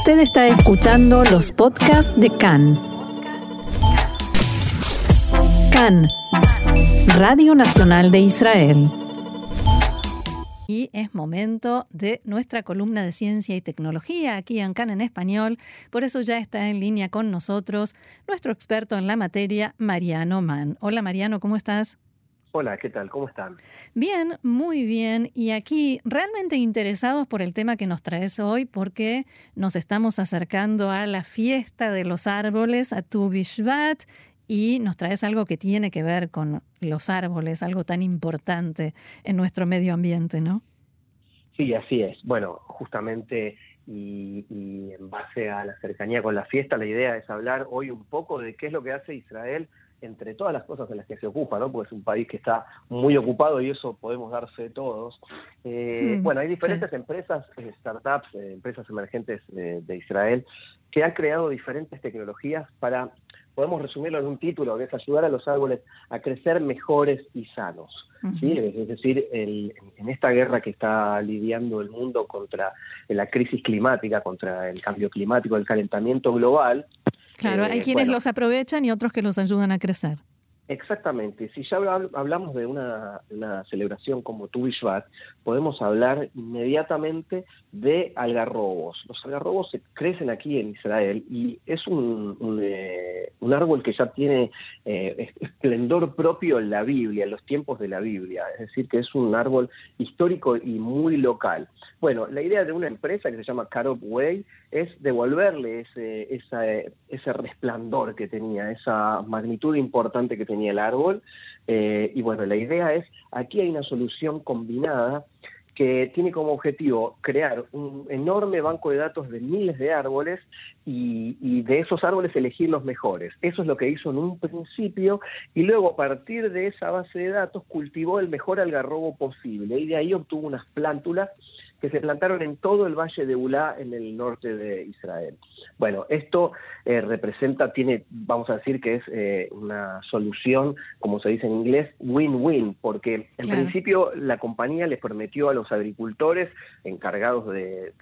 Usted está escuchando los podcasts de CAN. CAN, Radio Nacional de Israel. Y es momento de nuestra columna de ciencia y tecnología aquí en CAN en español. Por eso ya está en línea con nosotros nuestro experto en la materia, Mariano Mann. Hola Mariano, ¿cómo estás? Hola, ¿qué tal? ¿Cómo están? Bien, muy bien. Y aquí realmente interesados por el tema que nos traes hoy porque nos estamos acercando a la fiesta de los árboles, a Tu Bishvat, y nos traes algo que tiene que ver con los árboles, algo tan importante en nuestro medio ambiente, ¿no? Sí, así es. Bueno, justamente y, y en base a la cercanía con la fiesta, la idea es hablar hoy un poco de qué es lo que hace Israel entre todas las cosas en las que se ocupa, ¿no? Porque es un país que está muy ocupado y eso podemos darse todos. Eh, bueno, hay diferentes empresas, eh, startups, eh, empresas emergentes de Israel que han creado diferentes tecnologías para, podemos resumirlo en un título, que es ayudar a los árboles a crecer mejores y sanos. ¿sí? Es decir, en esta guerra que está lidiando el mundo contra la crisis climática, contra el cambio climático, el calentamiento global, Claro, hay quienes los aprovechan y otros que los ayudan a crecer. Exactamente. Si ya hablamos de una, celebración como Tu podemos hablar inmediatamente de algarrobos. Los algarrobos crecen aquí en Israel y es un, un, eh, árbol que ya tiene eh, esplendor propio en la Biblia, en los tiempos de la Biblia. Es decir, que es un árbol histórico y muy local. Bueno, la idea de una empresa que se llama Carob Way es devolverle ese, ese resplandor que tenía, esa magnitud importante que tenía el árbol. Eh, y bueno, la idea es, aquí hay una solución combinada que tiene como objetivo crear un enorme banco de datos de miles de árboles y, y, de esos árboles elegir los mejores. Eso es lo que hizo en un principio y luego a partir de esa base de datos cultivó el mejor algarrobo posible y de ahí obtuvo unas plántulas que se plantaron en todo el valle de Ulá en el norte de Israel. Bueno, esto eh, representa, tiene, vamos a decir que es eh, una solución, como se dice en inglés, win-win, porque en principio la compañía les prometió a los agricultores encargados de,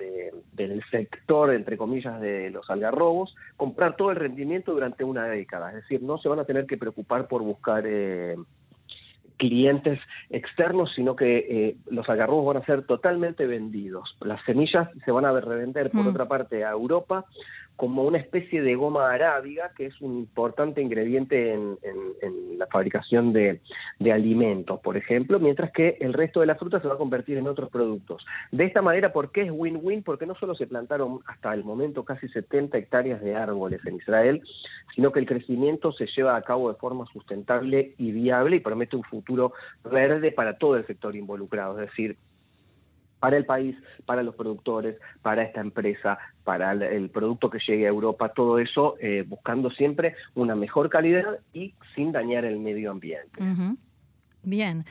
del sector, entre comillas, de los algarrobos, comprar todo el rendimiento durante una década. Es decir, no se van a tener que preocupar por buscar... Eh, clientes externos, sino que eh, los agarrobos van a ser totalmente vendidos. Las semillas se van a revender, por mm. otra parte, a Europa como una especie de goma arábiga, que es un importante ingrediente en, la fabricación de, alimentos, por ejemplo, mientras que el resto de la fruta se va a convertir en otros productos. De esta manera, ¿por qué es win-win? Porque no solo se plantaron hasta el momento casi 70 hectáreas de árboles en Israel, sino que el crecimiento se lleva a cabo de forma sustentable y viable y permite un futuro verde para todo el sector involucrado, es decir, para el país, para los productores, para esta empresa, para el, producto que llegue a Europa, todo eso eh, buscando siempre una mejor calidad y sin dañar el medio ambiente. Bien.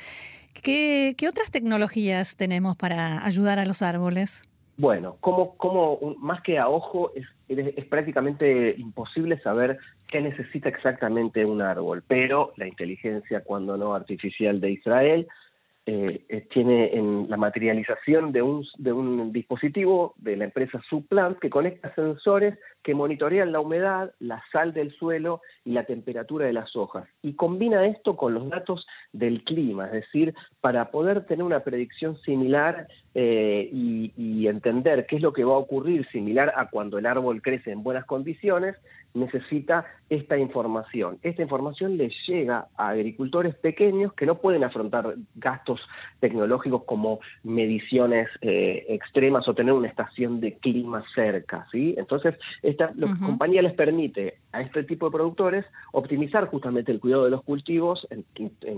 ¿Qué, otras tecnologías tenemos para ayudar a los árboles? Bueno, como, como más que a ojo, es, es, prácticamente imposible saber qué necesita exactamente un árbol, pero la inteligencia, cuando no artificial de Israel, eh, eh, tiene en la materialización de un, de un dispositivo de la empresa Suplant que conecta sensores que monitorean la humedad, la sal del suelo y la temperatura de las hojas. Y combina esto con los datos del clima, es decir, para poder tener una predicción similar eh, y, entender qué es lo que va a ocurrir similar a cuando el árbol crece en buenas condiciones, necesita esta información. Esta información le llega a agricultores pequeños que no pueden afrontar gastos tecnológicos como mediciones eh, extremas o tener una estación de clima cerca. ¿sí? Entonces, esta compañía les permite a este tipo de productores optimizar justamente el cuidado de los cultivos en,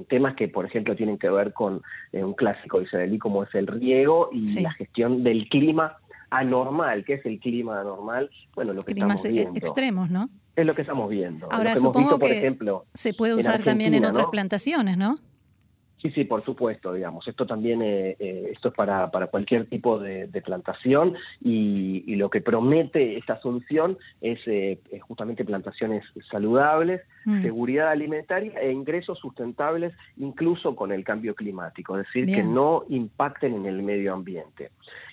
temas que, por ejemplo, tienen que ver con eh, un clásico israelí como es el riego y la gestión del clima anormal, que es el clima anormal, bueno, lo que Climas estamos viendo. extremos, ¿no? Es lo que estamos viendo. Ahora, supongo que se puede usar también en otras plantaciones, ¿no? Sí, sí, por supuesto, digamos. Esto también eh, eh, esto es para, para cualquier tipo de, plantación y, lo que promete esta solución es eh, justamente plantaciones saludables, mm. seguridad alimentaria e ingresos sustentables incluso con el cambio climático, es decir, que no impacten en el medio ambiente.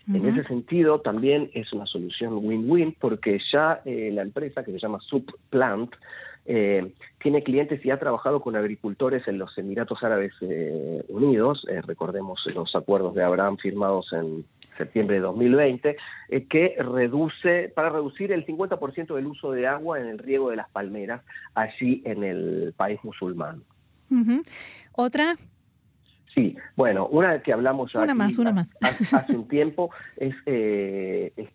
En ese sentido, también es una solución win-win porque ya la empresa que se llama Subplant eh, tiene clientes y ha trabajado con agricultores en los Emiratos Árabes eh, Unidos, eh, recordemos los acuerdos de Abraham firmados en septiembre de 2020, que reduce, para reducir el 50% del uso de agua en el riego de las palmeras allí en el país musulmán. ¿Otra? Sí, bueno, una que hablamos una más, una más. Hace, un tiempo es,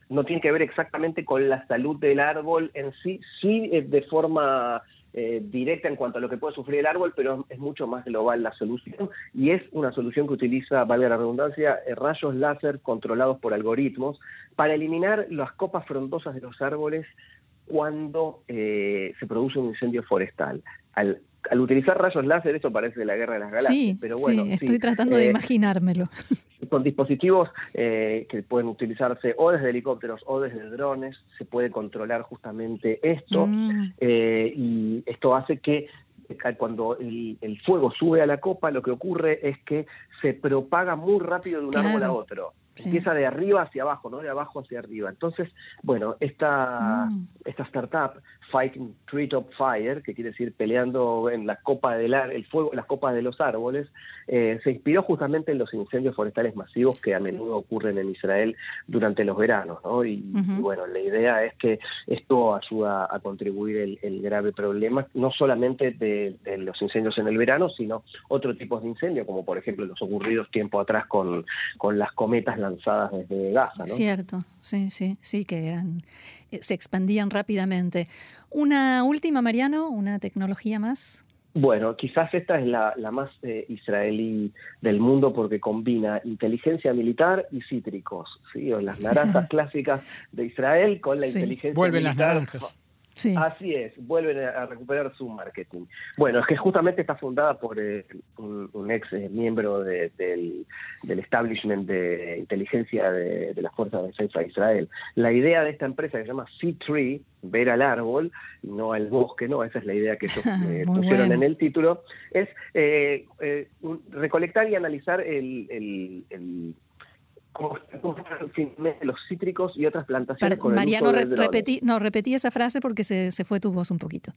no tiene que ver exactamente con la salud del árbol en sí, sí de forma eh, directa en cuanto a lo que puede sufrir el árbol, pero es mucho más global la solución y es una solución que utiliza, valga la redundancia, eh, rayos láser controlados por algoritmos para eliminar las copas frondosas de los árboles cuando eh, se produce un incendio forestal. Al al utilizar rayos láser, eso parece la guerra de las galaxias. Sí, pero bueno, sí, estoy tratando de imaginármelo. Con dispositivos eh, que pueden utilizarse o desde helicópteros o desde drones, se puede controlar justamente esto. Mm. Eh, y esto hace que cuando el, fuego sube a la copa, lo que ocurre es que se propaga muy rápido de un árbol a otro. Empieza de arriba hacia abajo, no de abajo hacia arriba. Entonces, bueno, esta, mm. esta startup Fighting Treetop Fire, que quiere decir peleando en la copa del el fuego, las copas de los árboles, eh, se inspiró justamente en los incendios forestales masivos que a menudo ocurren en Israel durante los veranos, ¿no? Y, bueno, la idea es que esto ayuda a contribuir el, grave problema, no solamente de, los incendios en el verano, sino otro tipos de incendios, como por ejemplo los ocurridos tiempo atrás con, con las cometas lanzadas desde Gaza, ¿no? Cierto, sí, sí, sí, que eran eh, se expandían rápidamente. Una última, Mariano, una tecnología más. Bueno, quizás esta es la, más eh, israelí del mundo porque combina inteligencia militar y cítricos, ¿sí? o las naranjas clásicas de Israel con la inteligencia Vuelven las naranjas. Así es, vuelven a recuperar su marketing. Bueno, es que justamente está fundada por eh, un, ex eh, miembro del, establishment de inteligencia de, de las Fuerzas de Defensa de Israel. La idea de esta empresa que se llama Sea Tree, ver al árbol, no al bosque, no, esa es la idea que ellos eh, pusieron en el título, es recolectar y analizar el como los cítricos y otras plantaciones con Mariano, uso repetí, no, repetí esa frase porque se, se, fue tu voz un poquito.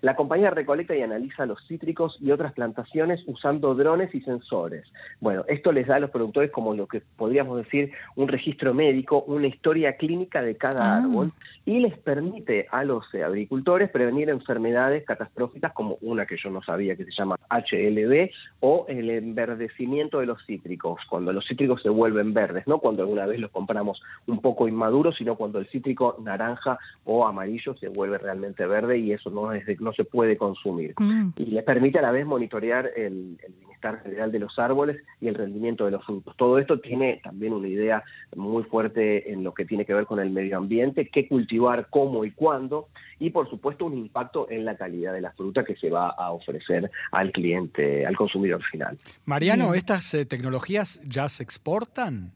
La compañía recolecta y analiza los cítricos y otras plantaciones usando drones y sensores. Bueno, esto les da a los productores como lo que podríamos decir un registro médico, una historia clínica de cada ah. árbol y les permite a los agricultores prevenir enfermedades catastróficas como una que yo no sabía que se llama HLB o el enverdecimiento de los cítricos, cuando los cítricos se vuelven verdes, no cuando alguna vez los compramos un poco inmaduros, sino cuando el cítrico naranja o amarillo se vuelve realmente verde y eso no, es no se puede consumir. Mm. Y le permite a la vez monitorear el, bienestar general de los árboles y el rendimiento de los frutos. Todo esto tiene también una idea muy fuerte en lo que tiene que ver con el medio ambiente, qué cultivar, cómo y cuándo, y por supuesto un impacto en la calidad de la fruta que se va a ofrecer al cliente, al consumidor final. Mariano, ¿estas eh, tecnologías ya se exportan?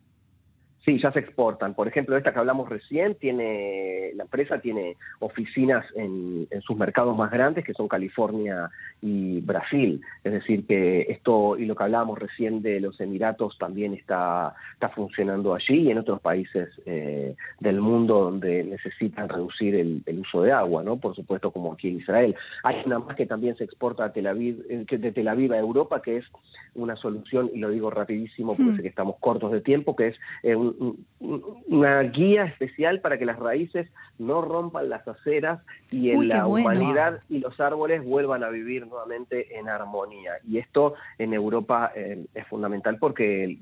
Sí, ya se exportan. Por ejemplo, esta que hablamos recién, tiene la empresa tiene oficinas en, sus mercados más grandes, que son California y Brasil. Es decir, que esto y lo que hablábamos recién de los Emiratos también está, está funcionando allí y en otros países eh, del mundo donde necesitan reducir el, uso de agua, ¿no? Por supuesto, como aquí en Israel. Hay una más que también se exporta a Tel Aviv, eh, de Tel Aviv a Europa, que es una solución, y lo digo rapidísimo porque sé que estamos cortos de tiempo, que es eh, un, una guía especial para que las raíces no rompan las aceras y en la humanidad y los árboles vuelvan a vivir nuevamente en armonía. Y esto en Europa eh, es fundamental porque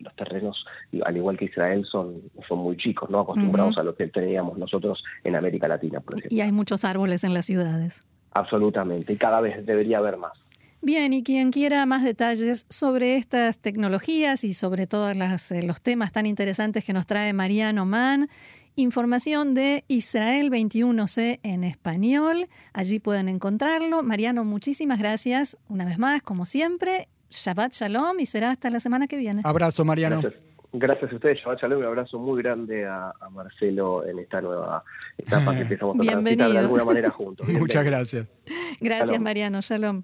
los terrenos, al igual que Israel, son, son muy chicos, no acostumbrados a lo que teníamos nosotros en América Latina, por ejemplo. Y hay muchos árboles en las ciudades. Absolutamente, y cada vez debería haber más. Bien, y quien quiera más detalles sobre estas tecnologías y sobre todos eh, los temas tan interesantes que nos trae Mariano Mann, información de Israel 21C en español. Allí pueden encontrarlo. Mariano, muchísimas gracias una vez más, como siempre. Shabbat Shalom y será hasta la semana que viene. Abrazo, Mariano. Gracias. Gracias a ustedes, Shabbat Shalom, un abrazo muy grande a, a Marcelo en esta nueva etapa que empezamos a transitar de alguna manera juntos. Muchas gracias. Gracias, Shalom. Mariano. Shalom.